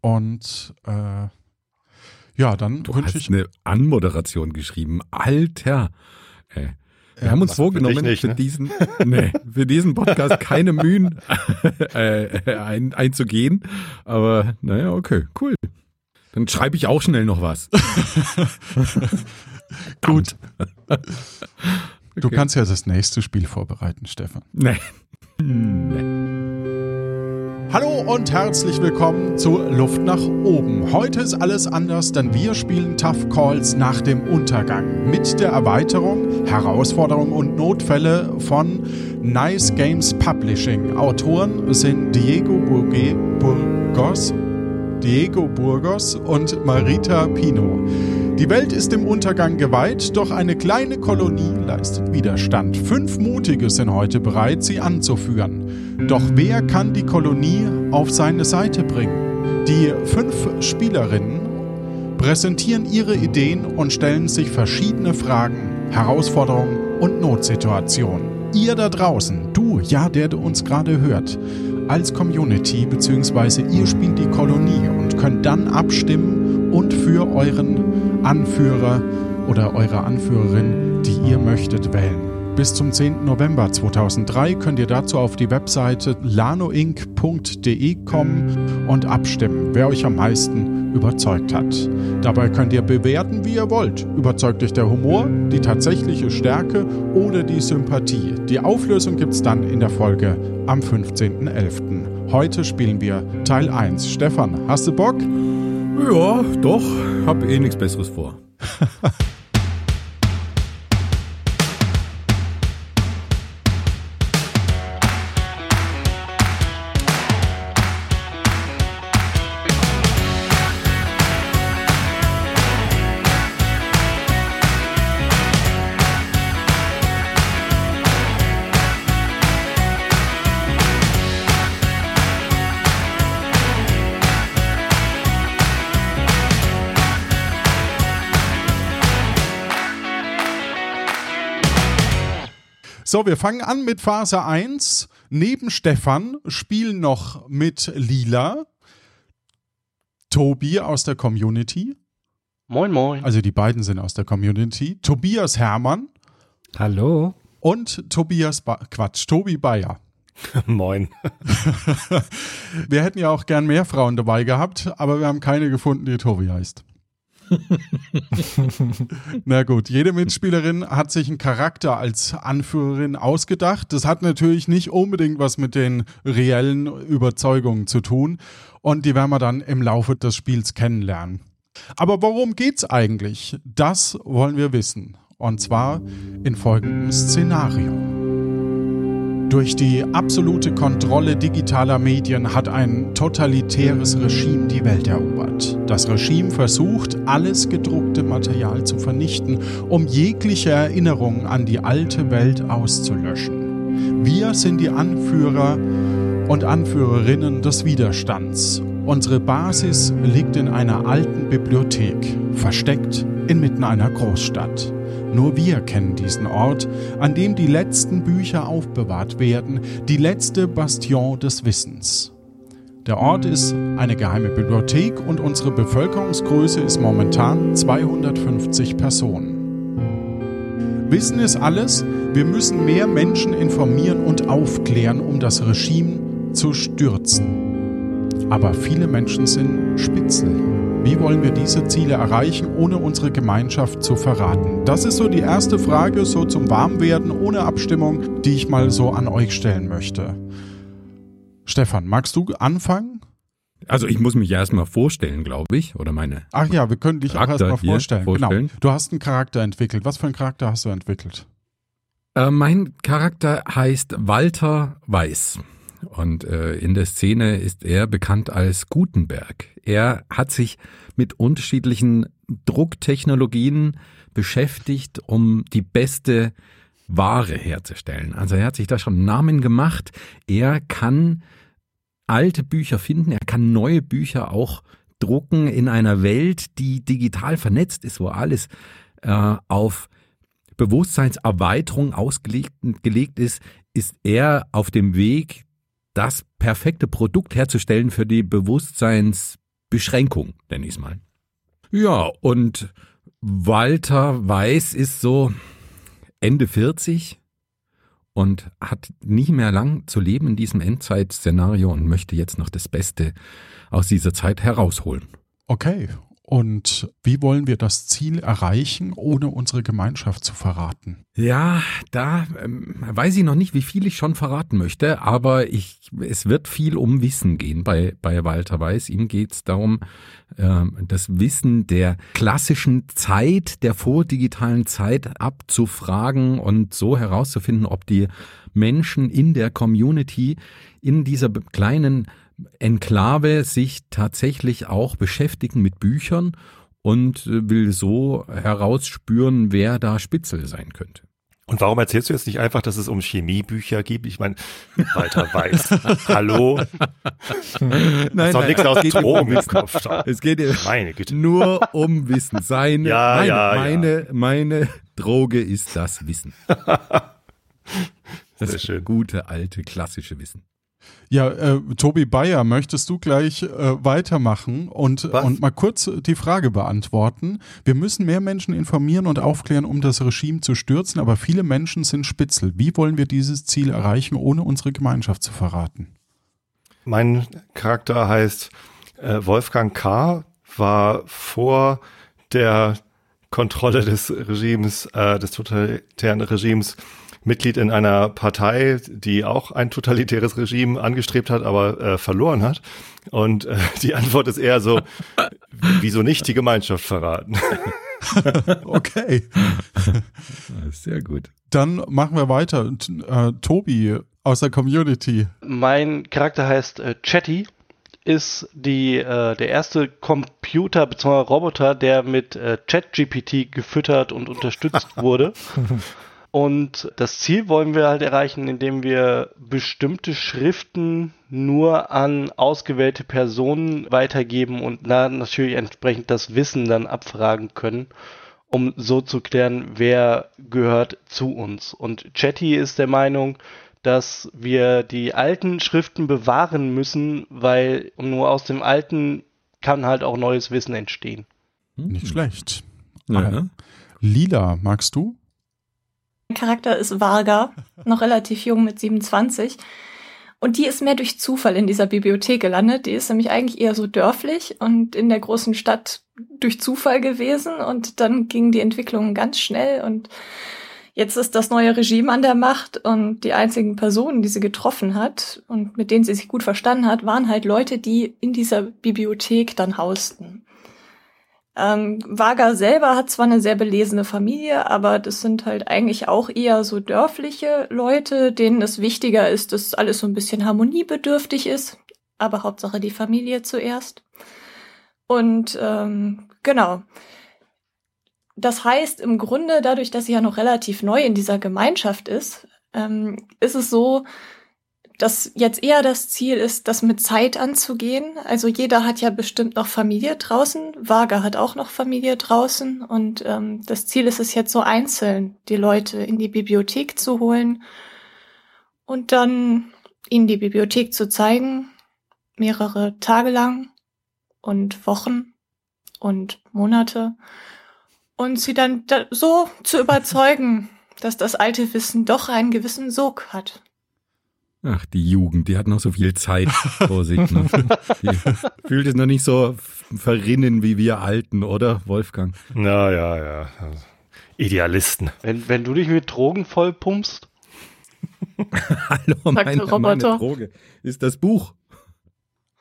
Und äh, ja, dann Du wünsche hast ich. eine Anmoderation geschrieben. Alter. Äh, wir Ja, haben uns vorgenommen, nicht, für, ne? diesen, nee, für diesen Podcast keine Mühen äh, ein, einzugehen. Aber naja, okay, cool. Dann schreibe ich auch schnell noch was. Gut. Du Okay. kannst ja das nächste Spiel vorbereiten, Stefan. Nee. nee. Hallo und herzlich willkommen zu Luft nach oben. Heute ist alles anders, denn wir spielen Tough Calls nach dem Untergang mit der Erweiterung, Herausforderungen und Notfälle von Nice Games Publishing. Autoren sind Diego Burgos, Diego Burgos und Marita Pino. Die Welt ist dem Untergang geweiht, doch eine kleine Kolonie leistet Widerstand. Fünf Mutige sind heute bereit, sie anzuführen. Doch wer kann die Kolonie auf seine Seite bringen? Die fünf Spielerinnen präsentieren ihre Ideen und stellen sich verschiedene Fragen, Herausforderungen und Notsituationen. Ihr da draußen, du, ja, der uns gerade hört, als Community bzw. ihr spielt die Kolonie und könnt dann abstimmen und für euren Anführer oder eure Anführerin, die ihr möchtet, wählen. Bis zum 10. November 2003 könnt ihr dazu auf die Webseite lanoinc.de kommen und abstimmen, wer euch am meisten überzeugt hat. Dabei könnt ihr bewerten, wie ihr wollt. Überzeugt euch der Humor, die tatsächliche Stärke oder die Sympathie. Die Auflösung gibt's dann in der Folge am 15.11. Heute spielen wir Teil 1. Stefan, hast du Bock? Ja, doch. Hab eh nichts Besseres vor. So, wir fangen an mit Phase 1. Neben Stefan spielen noch mit Lila Tobi aus der Community. Moin, moin. Also die beiden sind aus der Community. Tobias Hermann Hallo. und Tobias ba Quatsch, Tobi Bayer. moin. Wir hätten ja auch gern mehr Frauen dabei gehabt, aber wir haben keine gefunden, die Tobi heißt. Na gut, jede Mitspielerin hat sich einen Charakter als Anführerin ausgedacht. Das hat natürlich nicht unbedingt was mit den reellen Überzeugungen zu tun und die werden wir dann im Laufe des Spiels kennenlernen. Aber worum geht's eigentlich? Das wollen wir wissen. Und zwar in folgendem Szenario. Durch die absolute Kontrolle digitaler Medien hat ein totalitäres Regime die Welt erobert. Das Regime versucht, alles gedruckte Material zu vernichten, um jegliche Erinnerung an die alte Welt auszulöschen. Wir sind die Anführer und Anführerinnen des Widerstands. Unsere Basis liegt in einer alten Bibliothek, versteckt inmitten einer Großstadt. Nur wir kennen diesen Ort, an dem die letzten Bücher aufbewahrt werden, die letzte Bastion des Wissens. Der Ort ist eine geheime Bibliothek und unsere Bevölkerungsgröße ist momentan 250 Personen. Wissen ist alles, wir müssen mehr Menschen informieren und aufklären, um das Regime zu stürzen. Aber viele Menschen sind Spitzel. Wie wollen wir diese Ziele erreichen, ohne unsere Gemeinschaft zu verraten? Das ist so die erste Frage, so zum Warmwerden ohne Abstimmung, die ich mal so an euch stellen möchte. Stefan, magst du anfangen? Also ich muss mich erstmal vorstellen, glaube ich, oder meine. Ach ja, wir können dich auch Charakter erstmal hier vorstellen. vorstellen. Genau. Du hast einen Charakter entwickelt. Was für einen Charakter hast du entwickelt? Äh, mein Charakter heißt Walter Weiß. Und äh, in der Szene ist er bekannt als Gutenberg. Er hat sich mit unterschiedlichen Drucktechnologien beschäftigt, um die beste Ware herzustellen. Also er hat sich da schon Namen gemacht. Er kann alte Bücher finden, er kann neue Bücher auch drucken in einer Welt, die digital vernetzt ist, wo alles äh, auf Bewusstseinserweiterung ausgelegt gelegt ist, ist er auf dem Weg, das perfekte Produkt herzustellen für die Beschränkung, nenne ich es mal. Ja, und Walter Weiß ist so Ende 40 und hat nicht mehr lang zu leben in diesem Endzeitszenario und möchte jetzt noch das Beste aus dieser Zeit herausholen. Okay, und wie wollen wir das Ziel erreichen, ohne unsere Gemeinschaft zu verraten? Ja, da ähm, weiß ich noch nicht, wie viel ich schon verraten möchte, aber ich, es wird viel um Wissen gehen bei, bei Walter Weiß. Ihm geht es darum, äh, das Wissen der klassischen Zeit, der vordigitalen Zeit abzufragen und so herauszufinden, ob die Menschen in der Community in dieser kleinen Enklave sich tatsächlich auch beschäftigen mit Büchern und äh, will so herausspüren, wer da Spitzel sein könnte. Und warum erzählst du jetzt nicht einfach, dass es um Chemiebücher geht? Ich meine, Walter Weiß. Hallo? nein, ist doch nichts aus Drogen im Kopf. Es geht meine Güte. nur um Wissen. Seine, ja, meine, ja, meine, ja. meine Droge ist das Wissen. Das Sehr schön. gute, alte, klassische Wissen. Ja, äh, Tobi Bayer, möchtest du gleich äh, weitermachen und, und mal kurz die Frage beantworten? Wir müssen mehr Menschen informieren und aufklären, um das Regime zu stürzen, aber viele Menschen sind Spitzel. Wie wollen wir dieses Ziel erreichen, ohne unsere Gemeinschaft zu verraten? Mein Charakter heißt äh, Wolfgang K., war vor der Kontrolle des Regimes, äh, des totalitären Regimes Mitglied in einer Partei, die auch ein totalitäres Regime angestrebt hat, aber äh, verloren hat. Und äh, die Antwort ist eher so, wieso nicht die Gemeinschaft verraten? okay. Sehr gut. Dann machen wir weiter. Äh, Tobi aus der Community. Mein Charakter heißt äh, Chatty, ist die, äh, der erste Computer bzw. Roboter, der mit äh, ChatGPT gefüttert und unterstützt wurde. Und das Ziel wollen wir halt erreichen, indem wir bestimmte Schriften nur an ausgewählte Personen weitergeben und dann natürlich entsprechend das Wissen dann abfragen können, um so zu klären, wer gehört zu uns. Und Chatty ist der Meinung, dass wir die alten Schriften bewahren müssen, weil nur aus dem alten kann halt auch neues Wissen entstehen. Nicht schlecht. Ja. Lila, magst du? Charakter ist Varga, noch relativ jung mit 27. Und die ist mehr durch Zufall in dieser Bibliothek gelandet. Die ist nämlich eigentlich eher so dörflich und in der großen Stadt durch Zufall gewesen. Und dann ging die Entwicklung ganz schnell und jetzt ist das neue Regime an der Macht und die einzigen Personen, die sie getroffen hat und mit denen sie sich gut verstanden hat, waren halt Leute, die in dieser Bibliothek dann hausten. Ähm, Vaga selber hat zwar eine sehr belesene Familie, aber das sind halt eigentlich auch eher so dörfliche Leute, denen es wichtiger ist, dass alles so ein bisschen harmoniebedürftig ist. Aber Hauptsache die Familie zuerst. Und ähm, genau. Das heißt im Grunde, dadurch, dass sie ja noch relativ neu in dieser Gemeinschaft ist, ähm, ist es so, dass jetzt eher das Ziel ist, das mit Zeit anzugehen. Also jeder hat ja bestimmt noch Familie draußen. Vaga hat auch noch Familie draußen. Und ähm, das Ziel ist es jetzt so einzeln, die Leute in die Bibliothek zu holen und dann ihnen die Bibliothek zu zeigen, mehrere Tage lang und Wochen und Monate und sie dann da so zu überzeugen, dass das alte Wissen doch einen gewissen Sog hat. Ach, die Jugend, die hat noch so viel Zeit vor sich. Ne? Die fühlt es noch nicht so verrinnen wie wir Alten, oder, Wolfgang? Na ja, ja. Idealisten. Wenn, wenn du dich mit Drogen vollpumpst? Hallo, meine, meine Droge ist das Buch.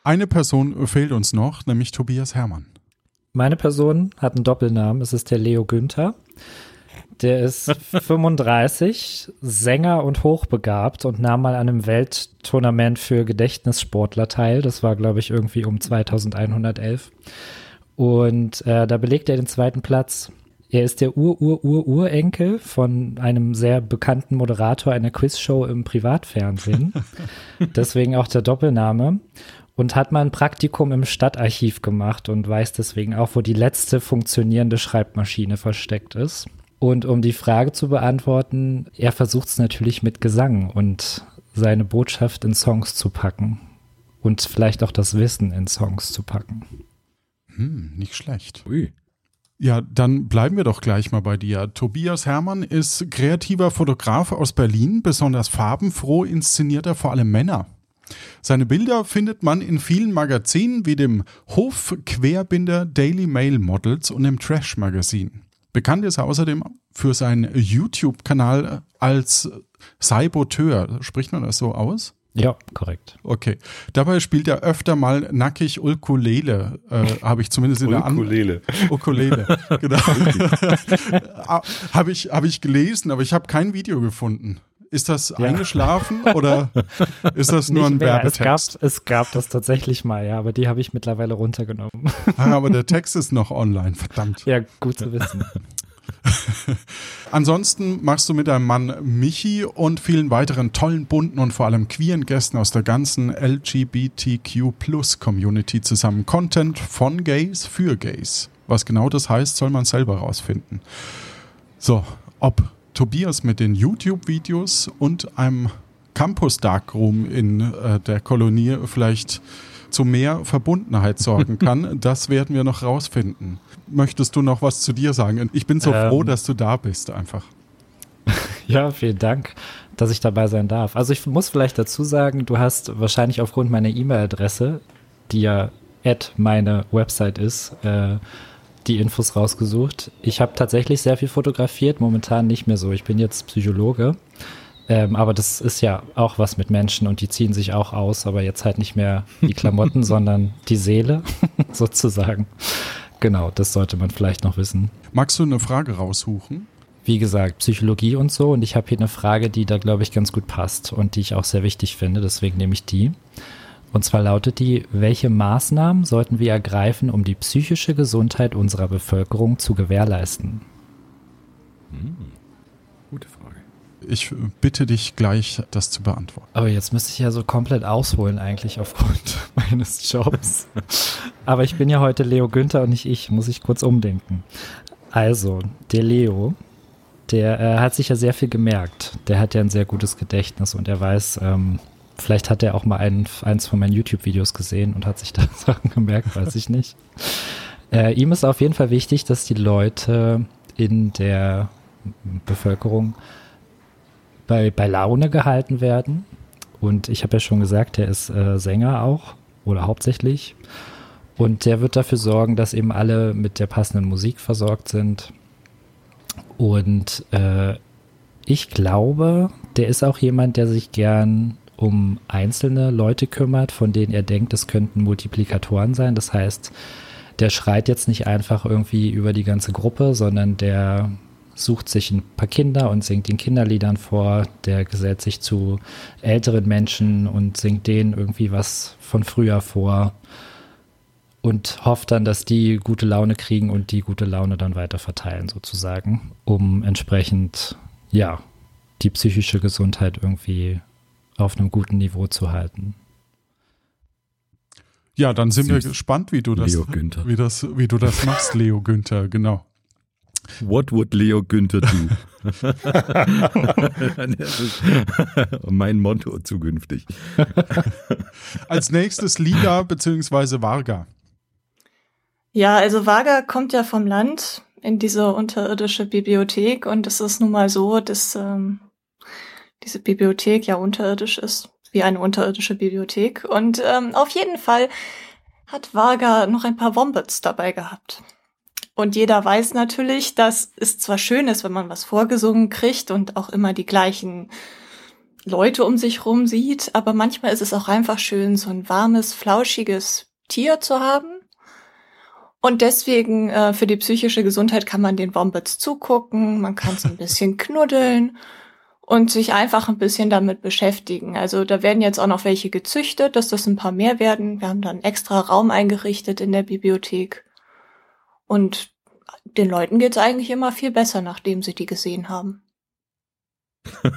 Eine Person fehlt uns noch, nämlich Tobias Herrmann. Meine Person hat einen Doppelnamen. Es ist der Leo Günther. Der ist 35, Sänger und hochbegabt und nahm mal an einem Welttournament für Gedächtnissportler teil. Das war, glaube ich, irgendwie um 2111. Und äh, da belegt er den zweiten Platz. Er ist der Ur-Ur-Ur-Urenkel von einem sehr bekannten Moderator einer Quizshow im Privatfernsehen. Deswegen auch der Doppelname. Und hat mal ein Praktikum im Stadtarchiv gemacht und weiß deswegen auch, wo die letzte funktionierende Schreibmaschine versteckt ist. Und um die Frage zu beantworten, er versucht es natürlich mit Gesang und seine Botschaft in Songs zu packen. Und vielleicht auch das Wissen in Songs zu packen. Hm, nicht schlecht. Ui. Ja, dann bleiben wir doch gleich mal bei dir. Tobias Herrmann ist kreativer Fotograf aus Berlin, besonders farbenfroh inszeniert er vor allem Männer. Seine Bilder findet man in vielen Magazinen wie dem Hof-Querbinder Daily Mail Models und im Trash Magazin. Bekannt ist er außerdem für seinen YouTube-Kanal als Cyboteur. Spricht man das so aus? Ja, korrekt. Okay. Dabei spielt er öfter mal nackig Ukulele, äh, habe ich zumindest in der An Ukulele. Ukulele, genau. habe ich, hab ich gelesen, aber ich habe kein Video gefunden. Ist das Ja. eingeschlafen oder ist das nur Nicht ein mehr. Es gab, Werbetext? es gab das tatsächlich mal, ja, aber die habe ich mittlerweile runtergenommen. Ah, aber der Text ist noch online, verdammt. ja, gut zu wissen. Ansonsten machst du mit deinem Mann Michi und vielen weiteren tollen, bunten und vor allem queeren Gästen aus der ganzen LGBTQ-Plus-Community zusammen Content von Gays für Gays. Was genau das heißt, soll man selber rausfinden. So, ob Tobias mit den YouTube-Videos und einem Campus Darkroom in äh, der Kolonie vielleicht zu mehr Verbundenheit sorgen kann, das werden wir noch rausfinden. Möchtest du noch was zu dir sagen? Ich bin so Ähm. froh, dass du da bist, einfach. Ja, vielen Dank, dass ich dabei sein darf. Also ich muss vielleicht dazu sagen, du hast wahrscheinlich aufgrund meiner E-Mail-Adresse, die ja at meine Website ist, äh, die Infos rausgesucht. Ich habe tatsächlich sehr viel fotografiert, momentan nicht mehr so. Ich bin jetzt Psychologe. Ähm, aber das ist ja auch was mit Menschen und die ziehen sich auch aus, aber jetzt halt nicht mehr die Klamotten, sondern die Seele sozusagen. Genau, das sollte man vielleicht noch wissen. Magst du eine Frage raussuchen? Wie gesagt, Psychologie und so. Und ich habe hier eine Frage, die da, glaube ich, ganz gut passt und die ich auch sehr wichtig finde. Deswegen nehme ich die. Und zwar lautet die, welche Maßnahmen sollten wir ergreifen, um die psychische Gesundheit unserer Bevölkerung zu gewährleisten? Gute Frage. Ich bitte dich gleich, das zu beantworten. Aber jetzt müsste ich ja so komplett ausholen eigentlich aufgrund meines Jobs. Aber ich bin ja heute Leo Günther und nicht ich, muss ich kurz umdenken. Also, der Leo, der äh, hat sich ja sehr viel gemerkt. Der hat ja ein sehr gutes Gedächtnis und er weiß, ähm, vielleicht hat er auch mal einen, eins von meinen YouTube-Videos gesehen und hat sich da Sachen gemerkt, weiß ich nicht. Äh, ihm ist auf jeden Fall wichtig, dass die Leute in der Bevölkerung bei, bei Laune gehalten werden. Und ich habe ja schon gesagt, er ist äh, Sänger auch oder hauptsächlich. Und der wird dafür sorgen, dass eben alle mit der passenden Musik versorgt sind. Und äh, ich glaube, der ist auch jemand, der sich gern um einzelne Leute kümmert, von denen er denkt, es könnten Multiplikatoren sein. Das heißt, der schreit jetzt nicht einfach irgendwie über die ganze Gruppe, sondern der sucht sich ein paar Kinder und singt den Kinderliedern vor. Der gesellt sich zu älteren Menschen und singt denen irgendwie was von früher vor und hofft dann, dass die gute Laune kriegen und die gute Laune dann weiter verteilen sozusagen, um entsprechend, ja, die psychische Gesundheit irgendwie auf einem guten Niveau zu halten. Ja, dann sind wir Süß. gespannt, wie du das, wie das, wie du das machst, Leo Günther, genau. What would Leo Günther do? das ist mein Motto zukünftig. Als nächstes Liga beziehungsweise Varga. Ja, also Vaga kommt ja vom Land in diese unterirdische Bibliothek und es ist nun mal so, dass ähm, diese Bibliothek ja unterirdisch ist, wie eine unterirdische Bibliothek. Und ähm, auf jeden Fall hat Varga noch ein paar Wombats dabei gehabt. Und jeder weiß natürlich, dass es zwar schön ist, wenn man was vorgesungen kriegt und auch immer die gleichen Leute um sich rum sieht, aber manchmal ist es auch einfach schön, so ein warmes, flauschiges Tier zu haben. Und deswegen äh, für die psychische Gesundheit kann man den Wombats zugucken, man kann es ein bisschen knuddeln und sich einfach ein bisschen damit beschäftigen. Also da werden jetzt auch noch welche gezüchtet, dass das ein paar mehr werden. Wir haben dann extra Raum eingerichtet in der Bibliothek. Und den Leuten geht's eigentlich immer viel besser, nachdem sie die gesehen haben.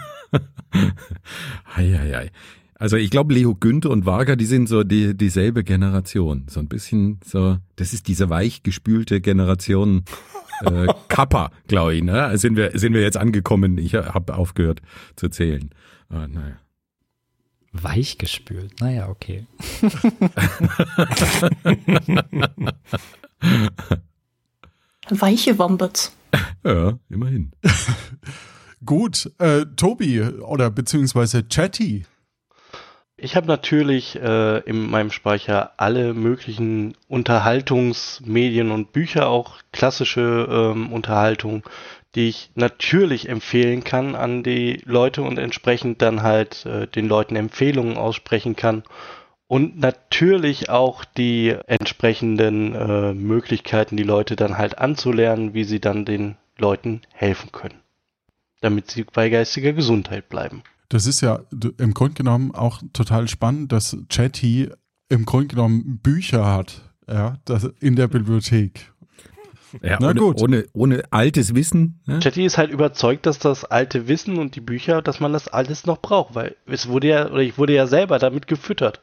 Hei, hei, hei. Also ich glaube, Leo Günther und Varga, die sind so die, dieselbe Generation. So ein bisschen so, das ist diese weichgespülte Generation äh, Kappa, glaube ich. Ne? Sind, wir, sind wir jetzt angekommen. Ich habe aufgehört zu zählen. Ah, naja. Weichgespült, naja, okay. Weiche Wombats. Ja, immerhin. Gut, äh, Tobi oder beziehungsweise Chatty. Ich habe natürlich äh, in meinem Speicher alle möglichen Unterhaltungsmedien und Bücher, auch klassische ähm, Unterhaltung, die ich natürlich empfehlen kann an die Leute und entsprechend dann halt äh, den Leuten Empfehlungen aussprechen kann. Und natürlich auch die entsprechenden äh, Möglichkeiten, die Leute dann halt anzulernen, wie sie dann den Leuten helfen können, damit sie bei geistiger Gesundheit bleiben. Das ist ja im Grunde genommen auch total spannend, dass Chatty im Grunde genommen Bücher hat, ja, das in der Bibliothek. Ja, Na ohne, gut. Ohne, ohne altes Wissen. Ne? Chatty ist halt überzeugt, dass das alte Wissen und die Bücher, dass man das alles noch braucht, weil es wurde ja, oder ich wurde ja selber damit gefüttert.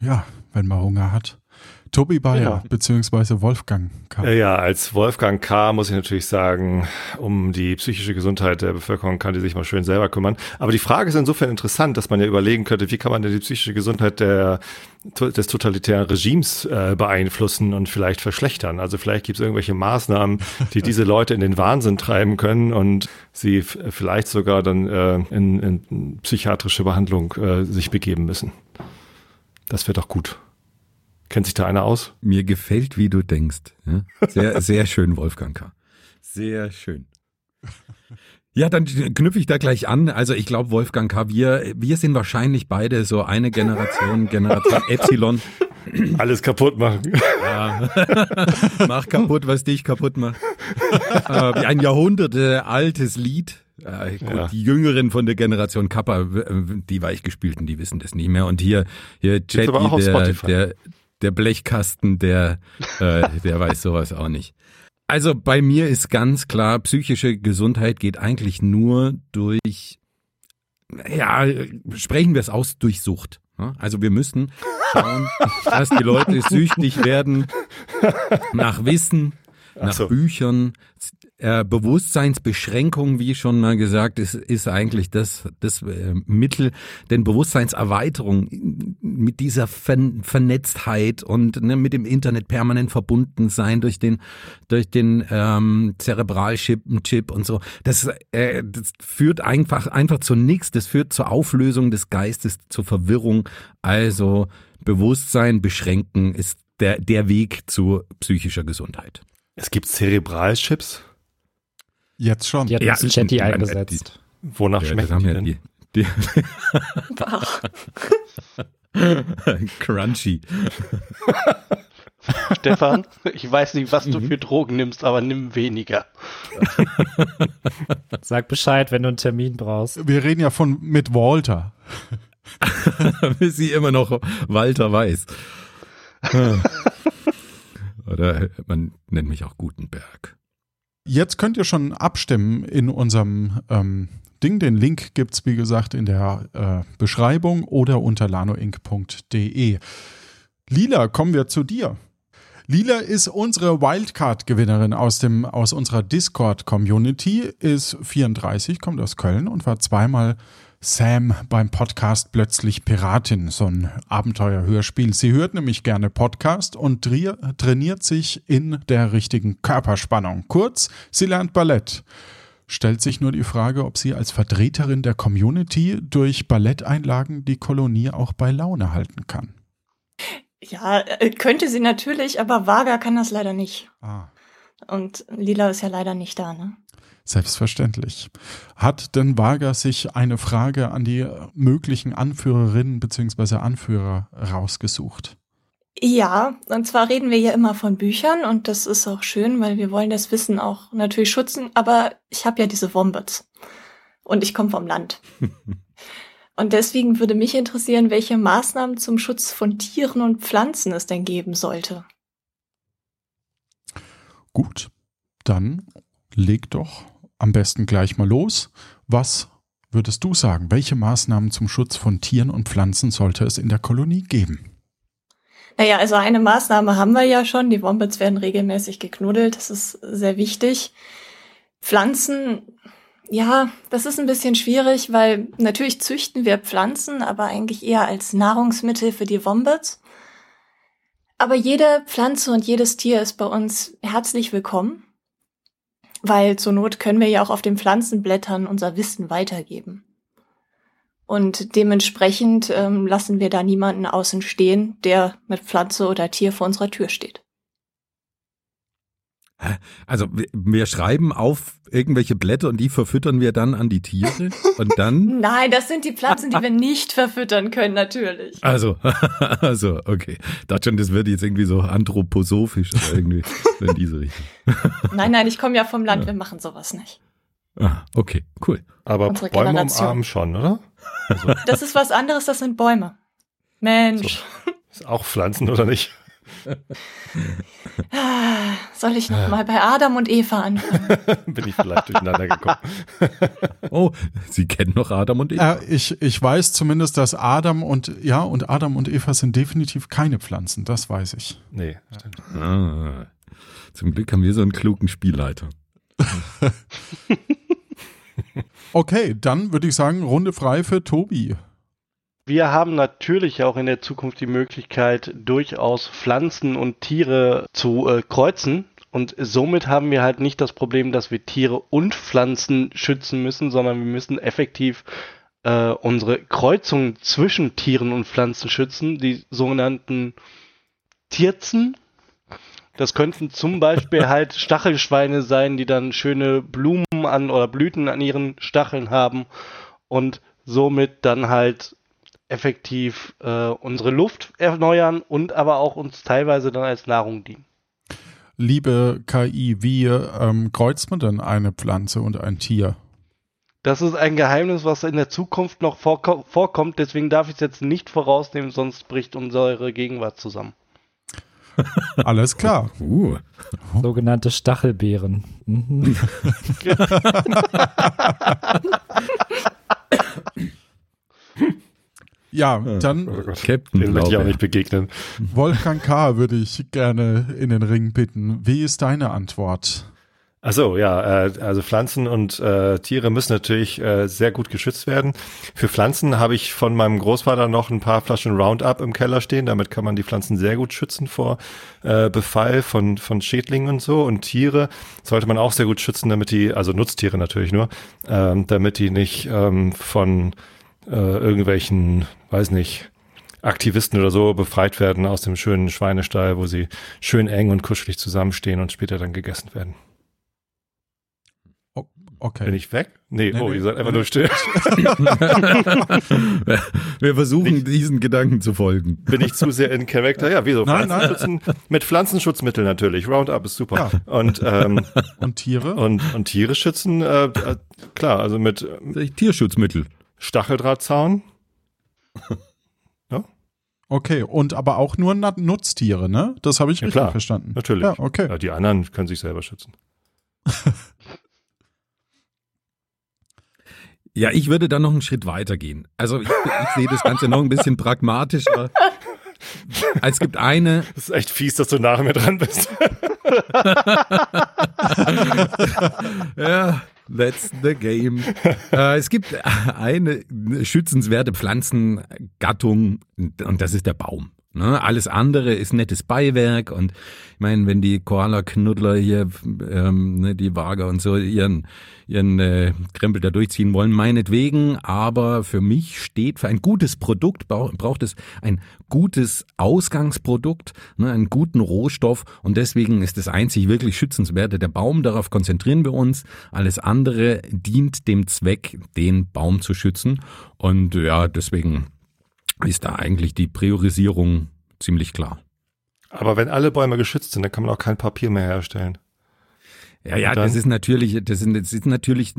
Ja, wenn man Hunger hat. Tobi Bayer, ja. beziehungsweise Wolfgang K. Ja, als Wolfgang K. muss ich natürlich sagen, um die psychische Gesundheit der Bevölkerung kann die sich mal schön selber kümmern. Aber die Frage ist insofern interessant, dass man ja überlegen könnte, wie kann man denn die psychische Gesundheit der, des totalitären Regimes äh, beeinflussen und vielleicht verschlechtern. Also vielleicht gibt es irgendwelche Maßnahmen, die diese Leute in den Wahnsinn treiben können und sie vielleicht sogar dann äh, in, in psychiatrische Behandlung äh, sich begeben müssen. Das wäre doch gut. Kennt sich da einer aus? Mir gefällt, wie du denkst. Ja? Sehr, sehr schön, Wolfgang K. Sehr schön. Ja, dann knüpfe ich da gleich an. Also ich glaube, Wolfgang K., wir, wir sind wahrscheinlich beide so eine Generation, Generation Epsilon. Alles kaputt machen. Ja. Mach kaputt, was dich kaputt macht. Äh, ein Jahrhunderte altes Lied. Äh, gut, ja. Die Jüngeren von der Generation Kappa, die Weichgespielten, die wissen das nicht mehr. Und hier, hier Chatty, der, der, der Blechkasten, der, äh, der weiß sowas auch nicht. Also bei mir ist ganz klar, psychische Gesundheit geht eigentlich nur durch, ja, sprechen wir es aus, durch Sucht. Also wir müssen schauen, dass die Leute süchtig werden nach Wissen, nach so. Büchern, äh, Bewusstseinsbeschränkung, wie schon mal gesagt, ist, ist eigentlich das, das äh, Mittel, denn Bewusstseinserweiterung mit dieser Ver Vernetztheit und ne, mit dem Internet permanent verbunden sein durch den, durch den ähm, Zerebralchip Chip und so, das, äh, das führt einfach, einfach zu nichts, das führt zur Auflösung des Geistes, zur Verwirrung. Also Bewusstsein beschränken ist der, der Weg zu psychischer Gesundheit. Es gibt Zerebralchips? Jetzt schon. Jetzt ja, ist Chatty eingesetzt. Wonach ja, schmeckt die denn? Die, die Crunchy. Stefan, ich weiß nicht, was du mhm. für Drogen nimmst, aber nimm weniger. Sag Bescheid, wenn du einen Termin brauchst. Wir reden ja von mit Walter. Bis sie immer noch Walter weiß. Oder man nennt mich auch Gutenberg. Jetzt könnt ihr schon abstimmen in unserem ähm, Ding. Den Link gibt es, wie gesagt, in der äh, Beschreibung oder unter lanoinc.de. Lila, kommen wir zu dir. Lila ist unsere Wildcard-Gewinnerin aus, aus unserer Discord-Community, ist 34, kommt aus Köln und war zweimal Sam beim Podcast Plötzlich Piratin, so ein Abenteuerhörspiel. Sie hört nämlich gerne Podcast und trainiert sich in der richtigen Körperspannung. Kurz, sie lernt Ballett. Stellt sich nur die Frage, ob sie als Vertreterin der Community durch Balletteinlagen die Kolonie auch bei Laune halten kann. Ja, äh, könnte sie natürlich, aber Vaga kann das leider nicht. Ah. Und Lila ist ja leider nicht da, ne? Selbstverständlich. Hat denn Varga sich eine Frage an die möglichen Anführerinnen bzw. Anführer rausgesucht? Ja, und zwar reden wir ja immer von Büchern und das ist auch schön, weil wir wollen das Wissen auch natürlich schützen, aber ich habe ja diese Wombats und ich komme vom Land. und deswegen würde mich interessieren, welche Maßnahmen zum Schutz von Tieren und Pflanzen es denn geben sollte. Gut, dann leg doch am besten gleich mal los. Was würdest du sagen? Welche Maßnahmen zum Schutz von Tieren und Pflanzen sollte es in der Kolonie geben? Naja, also eine Maßnahme haben wir ja schon. Die Wombats werden regelmäßig geknuddelt. Das ist sehr wichtig. Pflanzen, ja, das ist ein bisschen schwierig, weil natürlich züchten wir Pflanzen, aber eigentlich eher als Nahrungsmittel für die Wombats. Aber jede Pflanze und jedes Tier ist bei uns herzlich willkommen, weil zur Not können wir ja auch auf den Pflanzenblättern unser Wissen weitergeben. Und dementsprechend ähm, lassen wir da niemanden außen stehen, der mit Pflanze oder Tier vor unserer Tür steht. Also wir schreiben auf irgendwelche Blätter und die verfüttern wir dann an die Tiere und dann. Nein, das sind die Pflanzen, die wir nicht verfüttern können, natürlich. Also, also okay. Ich dachte schon, das wird jetzt irgendwie so anthroposophisch oder irgendwie in diese Richtung. Nein, nein, ich komme ja vom Land, wir machen sowas nicht. Ah, okay, cool. Aber Unsere Bäume Generation. umarmen schon, oder? Also, Das ist was anderes, das sind Bäume. Mensch, ist auch Pflanzen, oder nicht? Ah, soll ich noch mal bei Adam und Eva anfangen? Bin ich vielleicht durcheinander gekommen. Oh, Sie kennen noch Adam und Eva. Äh, ich, ich weiß zumindest, dass Adam und ja und Adam und Eva sind definitiv keine Pflanzen. Das weiß ich. Nee, stimmt. Ah, zum Glück haben wir so einen klugen Spielleiter. Okay, dann würde ich sagen, Runde frei für Tobi. Wir haben natürlich auch in der Zukunft die Möglichkeit, durchaus Pflanzen und Tiere zu äh, kreuzen. Und somit haben wir halt nicht das Problem, dass wir Tiere und Pflanzen schützen müssen, sondern wir müssen effektiv äh, unsere Kreuzung zwischen Tieren und Pflanzen schützen, die sogenannten Tierzen. Das könnten zum Beispiel halt Stachelschweine sein, die dann schöne Blumen an oder Blüten an ihren Stacheln haben und somit dann halt effektiv äh, unsere Luft erneuern und aber auch uns teilweise dann als Nahrung dienen. Liebe KI, wie ähm, kreuzt man denn eine Pflanze und ein Tier? Das ist ein Geheimnis, was in der Zukunft noch vorko vorkommt, deswegen darf ich es jetzt nicht vorausnehmen, sonst bricht unsere Gegenwart zusammen. Alles klar. Uh, Sogenannte Stachelbeeren. Mhm. Ja, dann Oh. Captain Den möchte ich auch nicht begegnen. Wolfgang K. würde ich gerne in den Ring bitten. Wie ist deine Antwort? Achso, ja, äh, also Pflanzen und äh, Tiere müssen natürlich äh, sehr gut geschützt werden. Für Pflanzen habe ich von meinem Großvater noch ein paar Flaschen Roundup im Keller stehen. Damit kann man die Pflanzen sehr gut schützen vor äh, Befall von, von Schädlingen und so. Und Tiere sollte man auch sehr gut schützen, damit die, also Nutztiere natürlich nur, ähm, damit die nicht ähm, von äh, irgendwelchen, weiß nicht, Aktivisten oder so befreit werden aus dem schönen Schweinestall, wo sie schön eng und kuschelig zusammenstehen und später dann gegessen werden. Okay. Bin ich weg? Nee, Nee, oh, nee. ihr seid einfach nur still. Wir versuchen diesen Gedanken zu folgen. Bin ich zu sehr in Charakter? Ja, wieso? Nein, nein. Mit Pflanzenschutzmitteln natürlich. Roundup ist super. Ja. Und, ähm, Und Tiere? und, und Tiere schützen, äh, äh, klar, also mit Tierschutzmittel. Stacheldrahtzaun. Okay, und aber auch nur Na Nutztiere, ne? Das habe ich Ja, richtig klar. verstanden. Natürlich. Ja, okay. Ja, die anderen können sich selber schützen. Ja, ich würde dann noch einen Schritt weiter gehen. Also ich, ich sehe das Ganze noch ein bisschen pragmatischer. Es gibt eine, Das ist echt fies, dass du nachher mir dran bist. ja, that's the game. Äh, es gibt eine schützenswerte Pflanzengattung und das ist der Baum. Ne? Alles andere ist nettes Beiwerk und ich meine, wenn die Koala-Knuddler hier, ähm, ne, die Wager und so ihren, ihren äh, Krempel da durchziehen wollen, meinetwegen, aber für mich steht für ein gutes Produkt brau- braucht es ein gutes Ausgangsprodukt, ne, einen guten Rohstoff und deswegen ist das einzig wirklich schützenswerte der Baum, darauf konzentrieren wir uns. Alles andere dient dem Zweck, den Baum zu schützen und ja, deswegen ist da eigentlich die Priorisierung ziemlich klar. Aber wenn alle Bäume geschützt sind, dann kann man auch kein Papier mehr herstellen. Ja, ja, das ist natürlich, das ist, das ist natürlich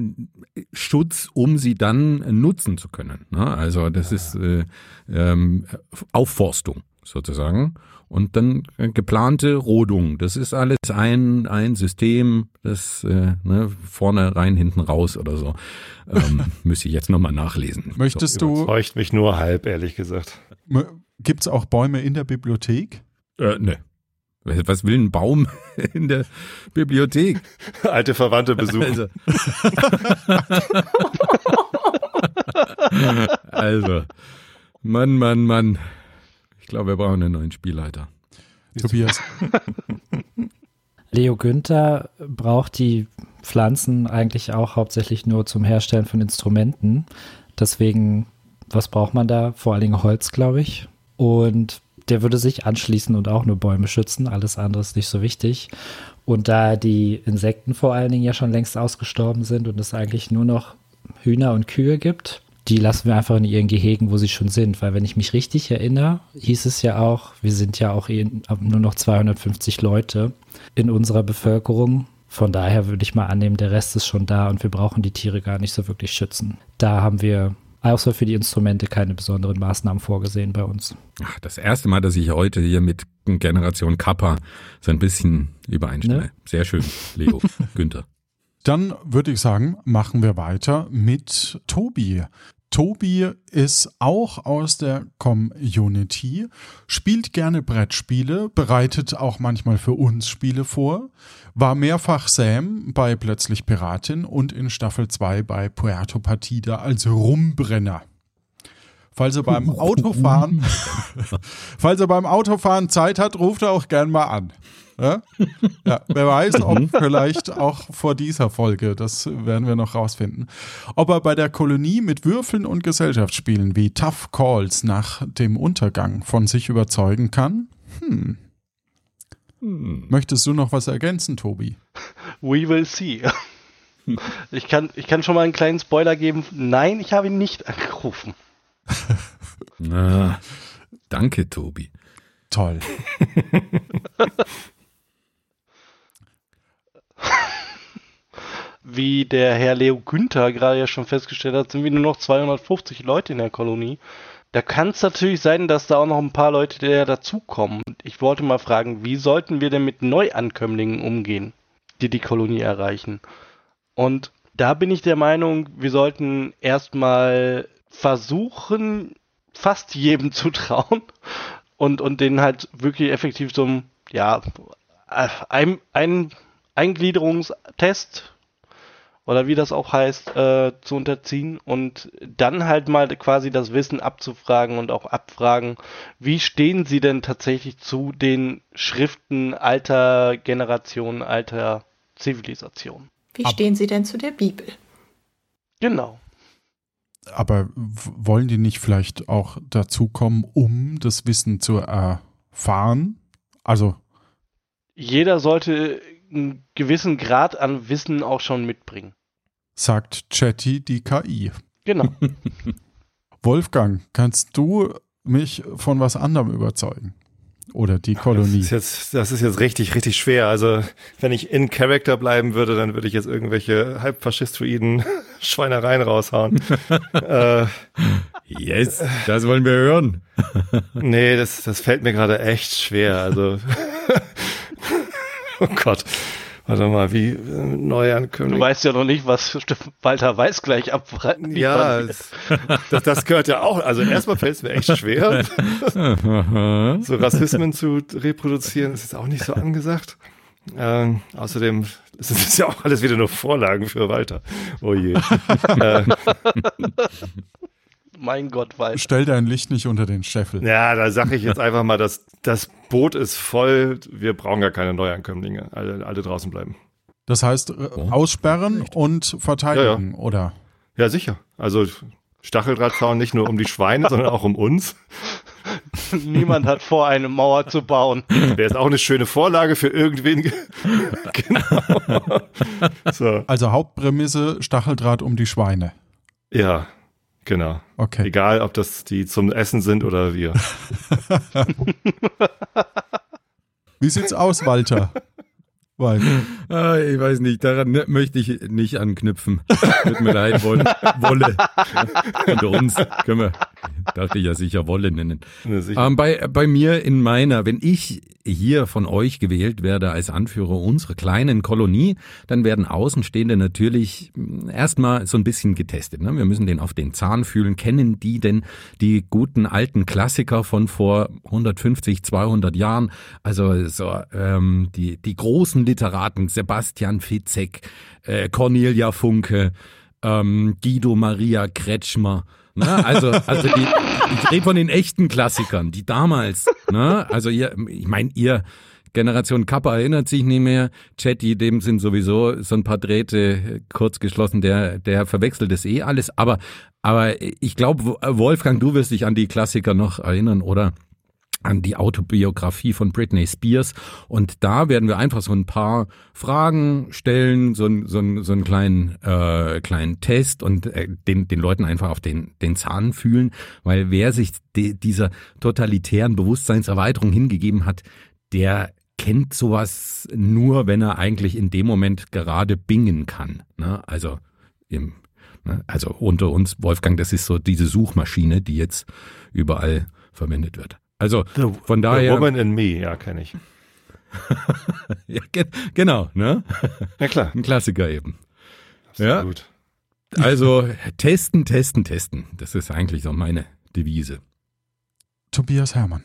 Schutz, um sie dann nutzen zu können. Ne? Also das ist äh, ähm, Aufforstung sozusagen und dann äh, geplante Rodung. Das ist alles ein ein System, das äh, ne, vorne rein, hinten raus oder so. Ähm, müsste ich jetzt nochmal nachlesen. Möchtest du, Überzeugt mich nur halb, ehrlich gesagt. gibt es auch Bäume in der Bibliothek? Äh, ne. Was will ein Baum in der Bibliothek? Alte Verwandte besuchen. Also. also, Mann, Mann, Mann. Ich glaube, wir brauchen einen neuen Spielleiter. Tobias. Leo Günther braucht die Pflanzen eigentlich auch hauptsächlich nur zum Herstellen von Instrumenten. Deswegen, was braucht man da? Vor allen Dingen Holz, glaube ich. Und der würde sich anschließen und auch nur Bäume schützen. Alles andere ist nicht so wichtig. Und da die Insekten vor allen Dingen ja schon längst ausgestorben sind und es eigentlich nur noch Hühner und Kühe gibt, die lassen wir einfach in ihren Gehegen, wo sie schon sind. Weil wenn ich mich richtig erinnere, hieß es ja auch, wir sind ja auch nur noch 250 Leute in unserer Bevölkerung. Von daher würde ich mal annehmen, der Rest ist schon da und wir brauchen die Tiere gar nicht so wirklich schützen. Da haben wir außer für die Instrumente keine besonderen Maßnahmen vorgesehen bei uns. Ach, das erste Mal, dass ich heute hier mit Generation Kappa so ein bisschen übereinstimme. Ne? Sehr schön, Leo, Günther. Dann würde ich sagen, machen wir weiter mit Tobi. Tobi ist auch aus der Community, spielt gerne Brettspiele, bereitet auch manchmal für uns Spiele vor, war mehrfach Sam bei Plötzlich Piratin und in Staffel 2 bei Puerto Partida als Rumbrenner. Falls er beim Autofahren, falls er beim Autofahren Zeit hat, ruft er auch gern mal an. Ja? ja, wer weiß, ob mhm. vielleicht auch vor dieser Folge, das werden wir noch rausfinden, ob er bei der Kolonie mit Würfeln und Gesellschaftsspielen wie Tough Calls nach dem Untergang von sich überzeugen kann. Hm. Hm. Möchtest du noch was ergänzen, Tobi? We will see. Ich kann, ich kann schon mal einen kleinen Spoiler geben. Nein, ich habe ihn nicht angerufen. Na, danke, Tobi. Toll. wie der Herr Leo Günther gerade ja schon festgestellt hat, sind wir nur noch 250 Leute in der Kolonie. Da kann es natürlich sein, dass da auch noch ein paar Leute der dazukommen. Ich wollte mal fragen, wie sollten wir denn mit Neuankömmlingen umgehen, die die Kolonie erreichen? Und da bin ich der Meinung, wir sollten erstmal versuchen, fast jedem zu trauen und, und den halt wirklich effektiv so ein, ja, ein, ein Eingliederungstest oder wie das auch heißt, äh, zu unterziehen und dann halt mal quasi das Wissen abzufragen und auch abfragen, wie stehen sie denn tatsächlich zu den Schriften alter Generationen, alter Zivilisation? Wie stehen sie denn zu der Bibel? Genau. Aber wollen die nicht vielleicht auch dazukommen, um das Wissen zu erfahren? Also. Jeder sollte einen gewissen Grad an Wissen auch schon mitbringen sagt Chatty die KI. Genau. Wolfgang, kannst du mich von was anderem überzeugen? Oder die Kolonie. Das ist, jetzt, das ist jetzt richtig, richtig schwer. Also, wenn ich in Character bleiben würde, dann würde ich jetzt irgendwelche halbfaschistoiden Schweinereien raushauen. äh, yes, das wollen wir hören. nee, das, das fällt mir gerade echt schwer. Also, oh Gott. Warte mal, wie äh, Neuankömmling. Du weißt ja noch nicht, was Walter Weiß gleich abfragen. Ja, das, das, gehört ja auch. Also erstmal fällt es mir echt schwer, so Rassismen zu reproduzieren. Das ist auch nicht so angesagt. Ähm, außerdem ist es ja auch alles wieder nur Vorlagen für Walter. Oh je. äh, mein Gott, Walter. Stell dein Licht nicht unter den Scheffel. Ja, da sage ich jetzt einfach mal, dass das Boot ist voll. Wir brauchen gar keine Neuankömmlinge. Alle, alle draußen bleiben. Das heißt, äh, aussperren und verteidigen, ja, ja. oder? Ja, sicher. Also Stacheldrahtzaun nicht nur um die Schweine, sondern auch um uns. Niemand hat vor, eine Mauer zu bauen. Wäre jetzt auch eine schöne Vorlage für irgendwen. genau. So. Also Hauptprämisse Stacheldraht um die Schweine. Ja, Genau. Okay. Egal, ob das die zum Essen sind oder wir. Wie sieht's aus, Walter? Weil. Ah, ich weiß nicht, daran ne, möchte ich nicht anknüpfen. Tut mir leid, Wolle. Wolle. Unter uns können wir, dachte ich ja sicher Wolle nennen. Ja, sicher. Ähm, bei, bei mir in meiner, wenn ich hier von euch gewählt werde als Anführer unserer kleinen Kolonie, dann werden Außenstehende natürlich hm, erstmal so ein bisschen getestet. Ne? Wir müssen den auf den Zahn fühlen. Kennen die denn die guten alten Klassiker von vor 150, 200 Jahren? Also so ähm, die, die großen Literaten, Sebastian Fitzek, äh, Cornelia Funke, ähm, Guido Maria Kretschmer, Ne? Also, also die, ich rede von den echten Klassikern, die damals, ne? Also ihr, ich meine, ihr Generation Kappa erinnert sich nicht mehr. Chatty, dem sind sowieso so ein paar Drähte kurz geschlossen, der, der verwechselt das eh alles. Aber, aber ich glaube, Wolfgang, du wirst dich an die Klassiker noch erinnern, oder? An die Autobiografie von Britney Spears. Und da werden wir einfach so ein paar Fragen stellen, so, so, so einen kleinen, äh, kleinen Test und äh, den, den Leuten einfach auf den, den Zahn fühlen. Weil wer sich de, dieser totalitären Bewusstseinserweiterung hingegeben hat, der kennt sowas nur, wenn er eigentlich in dem Moment gerade bingen kann. Ne? Also im, ne? also unter uns, Wolfgang, das ist so diese Suchmaschine, die jetzt überall verwendet wird. Also The, von daher. The Woman in Me, ja, kenne ich. ja, ge genau, ne? Ja, klar. Ein Klassiker eben. Absolut. Ja. Also testen, testen, testen. Das ist eigentlich so meine Devise. Tobias Herrmann.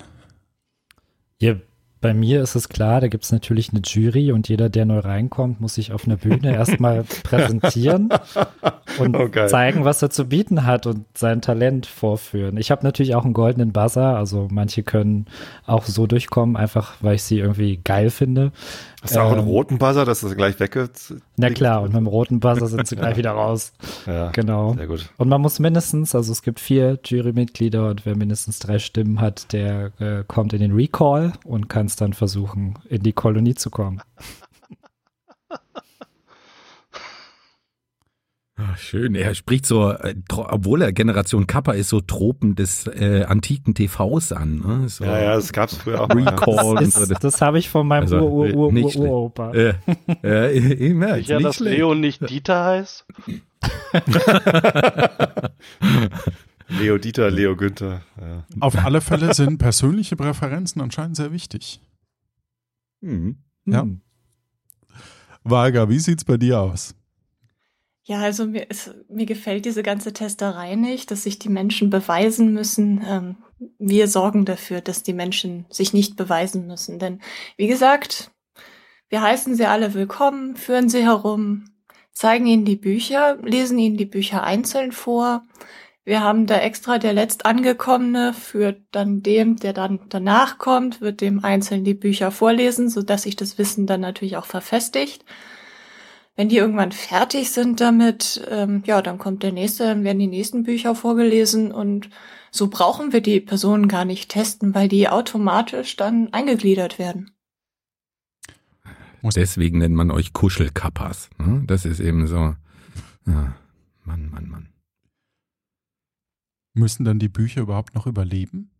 Ja, bei mir ist es klar, da gibt es natürlich eine Jury und jeder, der neu reinkommt, muss sich auf einer Bühne erstmal präsentieren und Oh, geil. zeigen, was er zu bieten hat und sein Talent vorführen. Ich habe natürlich auch einen goldenen Buzzer, also manche können auch so durchkommen, einfach weil ich sie irgendwie geil finde. Hast du auch einen Ähm, roten Buzzer, dass das gleich wegge... Na klar, und mit dem roten Buzzer sind sie gleich wieder raus. Ja, Genau. sehr gut. Und man muss mindestens, also es gibt vier Jurymitglieder und wer mindestens drei Stimmen hat, der äh, kommt in den Recall und kann es dann versuchen, in die Kolonie zu kommen. Ah, schön. Er spricht so, äh, obwohl er Generation Kappa ist, so Tropen des äh, antiken TVs an. Ne? So Ja, ja, das gab's früher auch. Recall Das, so. Das, das habe ich von meinem Also, Ur Ur Ur nicht Ur. Uropa. äh, äh, ich merk's, Sicher, nicht dass schlecht. Leo nicht Dieter heißt? Leo Dieter, Leo Günther. Ja. Auf alle Fälle sind persönliche Präferenzen anscheinend sehr wichtig. Mhm. Ja. Hm. Valga, wie sieht's bei dir aus? Ja, also mir, ist, mir gefällt diese ganze Testerei nicht, dass sich die Menschen beweisen müssen. Ähm, wir sorgen dafür, dass die Menschen sich nicht beweisen müssen. Denn, wie gesagt, wir heißen sie alle willkommen, führen sie herum, zeigen ihnen die Bücher, lesen ihnen die Bücher einzeln vor. Wir haben da extra der Letztangekommene führt dann dem, der dann danach kommt, wird dem einzeln die Bücher vorlesen, sodass sich das Wissen dann natürlich auch verfestigt. Wenn die irgendwann fertig sind damit, ähm, ja, dann kommt der nächste, dann werden die nächsten Bücher vorgelesen und so brauchen wir die Personen gar nicht testen, weil die automatisch dann eingegliedert werden. Deswegen nennt man euch Kuschelkappas. Ne? Das ist eben so. Ja, Mann, Mann, Mann. Müssen dann die Bücher überhaupt noch überleben?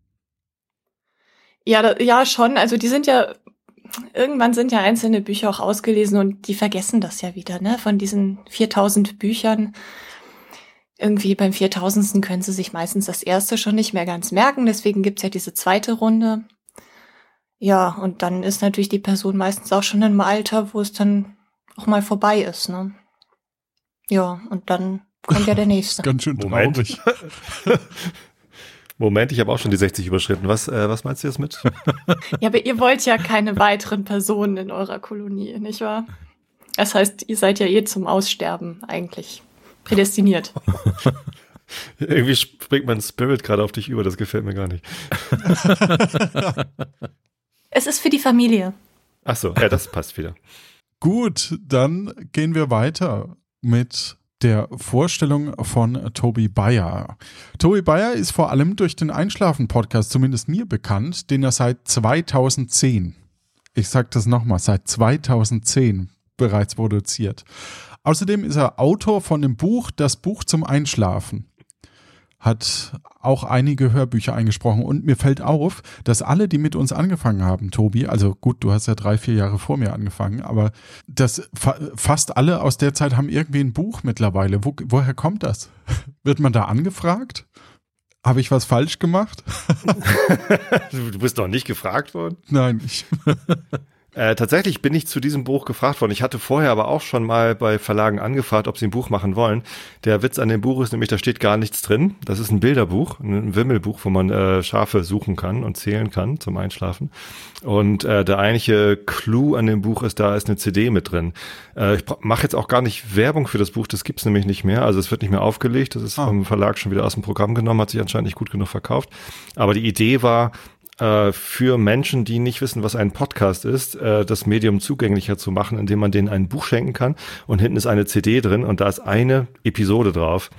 Ja, da, ja, schon. Also die sind ja, irgendwann sind ja einzelne Bücher auch ausgelesen und die vergessen das ja wieder, ne? Von diesen 4000 Büchern. Irgendwie beim 4000. können sie sich meistens das erste schon nicht mehr ganz merken. Deswegen gibt's ja diese zweite Runde. Ja, und dann ist natürlich die Person meistens auch schon im Alter, wo es dann auch mal vorbei ist, ne? Ja, und dann kommt ja der nächste. Ganz schön traurig. Moment, ich habe auch schon die 60 überschritten. Was, äh, was meinst du jetzt mit? Ja, aber ihr wollt ja keine weiteren Personen in eurer Kolonie, nicht wahr? Das heißt, ihr seid ja eh zum Aussterben eigentlich prädestiniert. Irgendwie springt mein Spirit gerade auf dich über, das gefällt mir gar nicht. Es ist für die Familie. Ach so, ja, das passt wieder. Gut, dann gehen wir weiter mit der Vorstellung von Toby Bayer. Toby Bayer ist vor allem durch den Einschlafen-Podcast, zumindest mir bekannt, den er seit 2010, ich sage das nochmal, seit 2010 bereits produziert. Außerdem ist er Autor von dem Buch Das Buch zum Einschlafen. Hat auch einige Hörbücher eingesprochen und mir fällt auf, dass alle, die mit uns angefangen haben, Tobi, also gut, du hast ja drei, vier Jahre vor mir angefangen, aber dass fa fast alle aus der Zeit haben irgendwie ein Buch mittlerweile. Wo, woher kommt das? Wird man da angefragt? Habe ich was falsch gemacht? Du bist noch nicht gefragt worden? Nein, ich, Äh, tatsächlich bin ich zu diesem Buch gefragt worden. Ich hatte vorher aber auch schon mal bei Verlagen angefragt, ob sie ein Buch machen wollen. Der Witz an dem Buch ist nämlich, da steht gar nichts drin. Das ist ein Bilderbuch, ein Wimmelbuch, wo man äh, Schafe suchen kann und zählen kann zum Einschlafen. Und äh, der eigentliche Clou an dem Buch ist, da ist eine CD mit drin. Äh, ich mache jetzt auch gar nicht Werbung für das Buch, das gibt's nämlich nicht mehr. Also es wird nicht mehr aufgelegt. Das ist ah. vom Verlag schon wieder aus dem Programm genommen, hat sich anscheinend nicht gut genug verkauft. Aber die Idee war, äh, für Menschen, die nicht wissen, was ein Podcast ist, äh, das Medium zugänglicher zu machen, indem man denen ein Buch schenken kann und hinten ist eine CD drin und da ist eine Episode drauf.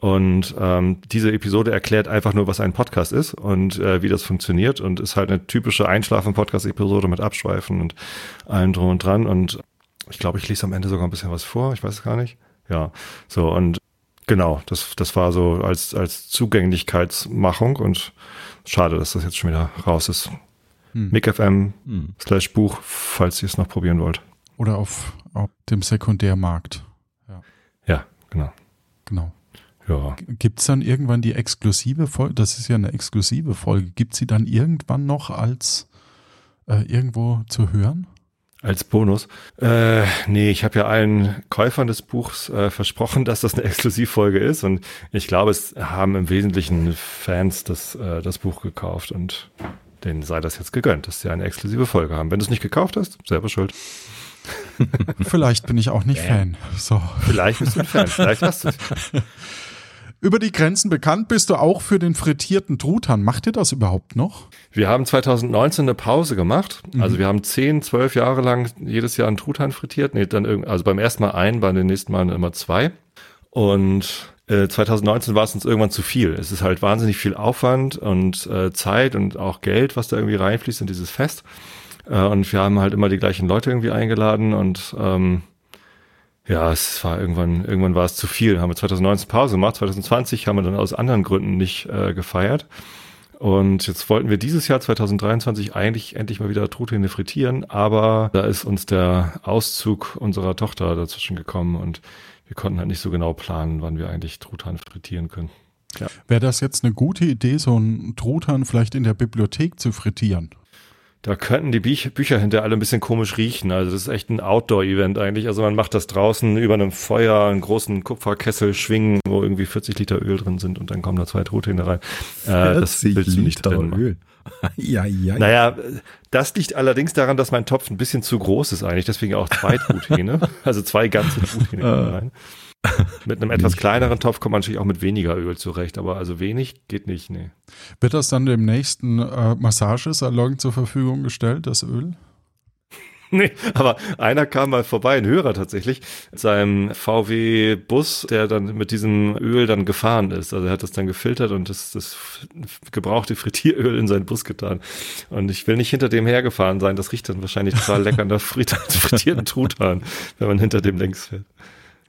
Und ähm, diese Episode erklärt einfach nur, was ein Podcast ist und äh, wie das funktioniert und ist halt eine typische Einschlafen-Podcast-Episode mit Abschweifen und allem drum und dran. Und ich glaube, ich lese am Ende sogar ein bisschen was vor, ich weiß es gar nicht. Ja, so und genau, das, das war so als, als Zugänglichkeitsmachung und Schade, dass das jetzt schon wieder raus ist. Hm. MickFM hm. slash Buch, falls ihr es noch probieren wollt. Oder auf, auf dem Sekundärmarkt. Ja, ja genau. Genau. Ja. Gibt es dann irgendwann die exklusive Folge? Das ist ja eine exklusive Folge. Gibt sie dann irgendwann noch als äh, irgendwo zu hören? Als Bonus. Äh, nee, ich habe ja allen Käufern des Buchs äh, versprochen, dass das eine Exklusivfolge ist. Und ich glaube, es haben im Wesentlichen Fans das, äh, das Buch gekauft und denen sei das jetzt gegönnt, dass sie eine exklusive Folge haben. Wenn du es nicht gekauft hast, selber schuld. Vielleicht bin ich auch nicht Fan. So. Vielleicht bist du ein Fan, vielleicht hast du es. über die Grenzen bekannt bist du auch für den frittierten Truthahn. Macht ihr das überhaupt noch? Wir haben 2019 eine Pause gemacht. Mhm. Also wir haben zehn, zwölf Jahre lang jedes Jahr einen Truthahn frittiert. Nee, dann irgend, also beim ersten Mal ein, bei den nächsten Malen immer zwei. Und äh, 2019 war es uns irgendwann zu viel. Es ist halt wahnsinnig viel Aufwand und äh, Zeit und auch Geld, was da irgendwie reinfließt in dieses Fest. Äh, und wir haben halt immer die gleichen Leute irgendwie eingeladen und ähm, ja, es war irgendwann, irgendwann war es zu viel. Haben wir 2019 Pause gemacht, 2020 haben wir dann aus anderen Gründen nicht äh, gefeiert. Und jetzt wollten wir dieses Jahr 2023 eigentlich endlich mal wieder Truthähne frittieren, aber da ist uns der Auszug unserer Tochter dazwischen gekommen und wir konnten halt nicht so genau planen, wann wir eigentlich Truthahn frittieren können. Ja. Wäre das jetzt eine gute Idee, so einen Truthahn vielleicht in der Bibliothek zu frittieren? Da könnten die Bücher, Bücher hinter alle ein bisschen komisch riechen. Also das ist echt ein Outdoor-Event eigentlich. Also man macht das draußen über einem Feuer, einen großen Kupferkessel schwingen, wo irgendwie 40 Liter Öl drin sind und dann kommen da zwei Truthähne rein. Äh, das willst du nicht drin Öl. ja, ja, naja, das liegt allerdings daran, dass mein Topf ein bisschen zu groß ist eigentlich. Deswegen auch zwei Truthähne. also zwei ganze Truthähne rein. mit einem etwas kleineren Topf kommt man natürlich auch mit weniger Öl zurecht, aber also wenig geht nicht, nee. Wird das dann dem nächsten äh, Massagesalon zur Verfügung gestellt, das Öl? nee, aber einer kam mal vorbei, ein Hörer tatsächlich, mit seinem VW-Bus, der dann mit diesem Öl dann gefahren ist. Also er hat das dann gefiltert und das, das gebrauchte Frittieröl in seinen Bus getan. Und ich will nicht hinter dem hergefahren sein, das riecht dann wahrscheinlich total lecker nach frittierten Truthahn, wenn man hinter dem längs fährt.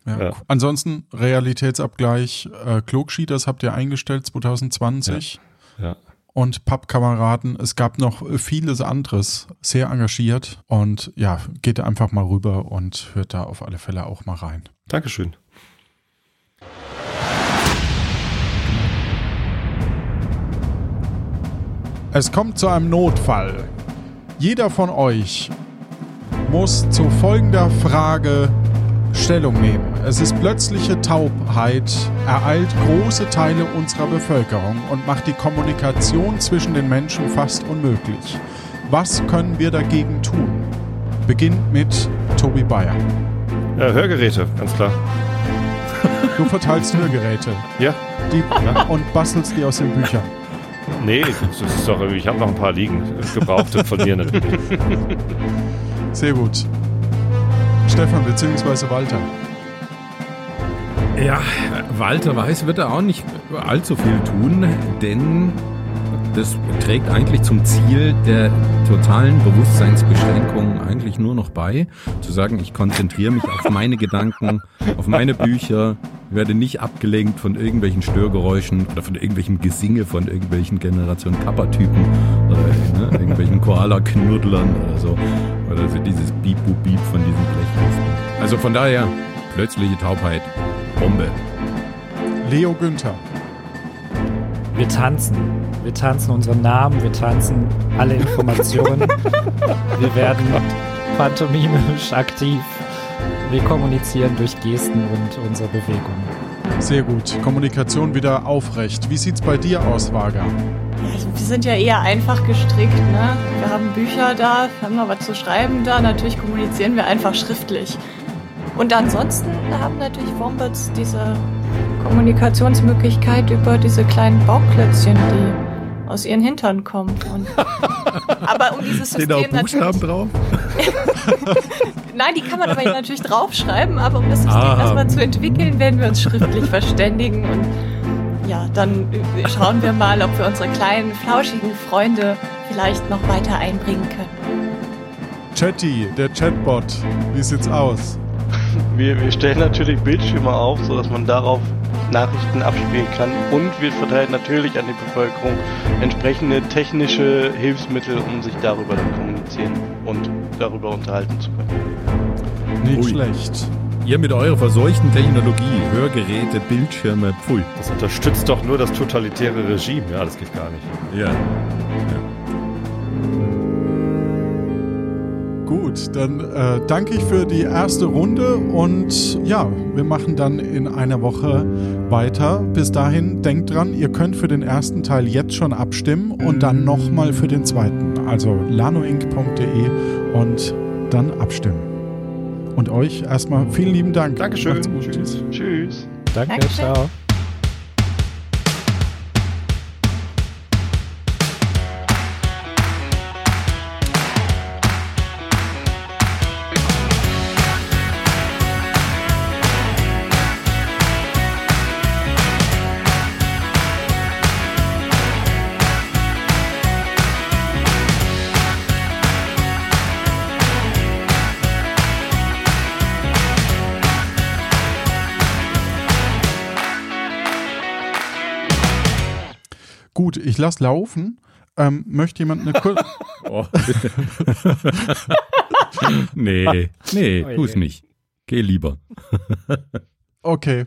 Ja. ja. Ansonsten Realitätsabgleich, äh, Klugschieders habt ihr eingestellt 2020. Ja. Und Pappkameraden, es gab noch vieles anderes, sehr engagiert. Und ja, geht einfach mal rüber und hört da auf alle Fälle auch mal rein. Dankeschön. Es kommt zu einem Notfall. Jeder von euch muss zu folgender Frage Stellung nehmen. Es ist plötzliche Taubheit, ereilt große Teile unserer Bevölkerung und macht die Kommunikation zwischen den Menschen fast unmöglich. Was können wir dagegen tun? Beginnt mit Tobi Bayer. Äh, Hörgeräte, ganz klar. Du verteilst Hörgeräte. Ja. Die, ja. Und bastelst die aus den Büchern. Nee, das ist doch, ich habe noch ein paar liegen. Gebrauchte von mir natürlich. Sehr gut. Stefan bzw. Walter? Ja, Walter Weiß wird da auch nicht allzu viel tun, denn das trägt eigentlich zum Ziel der totalen Bewusstseinsbeschränkung eigentlich nur noch bei. Zu sagen, ich konzentriere mich auf meine Gedanken, auf meine Bücher, werde nicht abgelenkt von irgendwelchen Störgeräuschen oder von irgendwelchem Gesinge von irgendwelchen Generation Kappa-Typen oder ne, irgendwelchen Koala-Knuddlern oder so. Oder so dieses Beep-Boop-Beep von diesen Blechkästen. Also von daher, plötzliche Taubheit, Bombe. Leo Günther. Wir tanzen. Wir tanzen unseren Namen, wir tanzen alle Informationen. wir werden pantomimisch aktiv. Wir kommunizieren durch Gesten und unsere Bewegungen. Sehr gut. Kommunikation wieder aufrecht. Wie sieht's bei dir aus, Vaga? Also wir sind ja eher einfach gestrickt, ne? Wir haben Bücher da, wir haben noch was zu schreiben da. Natürlich kommunizieren wir einfach schriftlich. Und ansonsten haben natürlich Wombats diese Kommunikationsmöglichkeit über diese kleinen Bauklötzchen, die aus ihren Hintern kommen. Und aber um dieses Stehen da auch System Buchstaben natürlich, drauf? Nein, die kann man aber natürlich draufschreiben, aber um das System Ah. erstmal zu entwickeln, werden wir uns schriftlich verständigen und ja, dann äh, schauen wir mal, ob wir unsere kleinen, flauschigen Freunde vielleicht noch weiter einbringen können. Chatty, der Chatbot. Wie sieht's aus? Wir, wir stellen natürlich Bildschirme auf, sodass man darauf Nachrichten abspielen kann und wir verteilen natürlich an die Bevölkerung entsprechende technische Hilfsmittel, um sich darüber zu kommunizieren und darüber unterhalten zu können. Nicht Ui. schlecht. Ihr mit eurer verseuchten Technologie, Hörgeräte, Bildschirme, pfui. Das unterstützt doch nur das totalitäre Regime. Ja, das geht gar nicht. Ja. Gut, dann äh, danke ich für die erste Runde und ja, wir machen dann in einer Woche weiter. Bis dahin, denkt dran, ihr könnt für den ersten Teil jetzt schon abstimmen und dann nochmal für den zweiten. Also lanoinc.de und dann abstimmen. Und euch erstmal vielen lieben Dank. Dankeschön. Macht's gut. Tschüss. Tschüss. Danke, Dankeschön. ciao. Ich lasse laufen. Ähm, möchte jemand eine kurze. Oh, nee, nee, Oh je. tu's nicht. Geh lieber. Okay,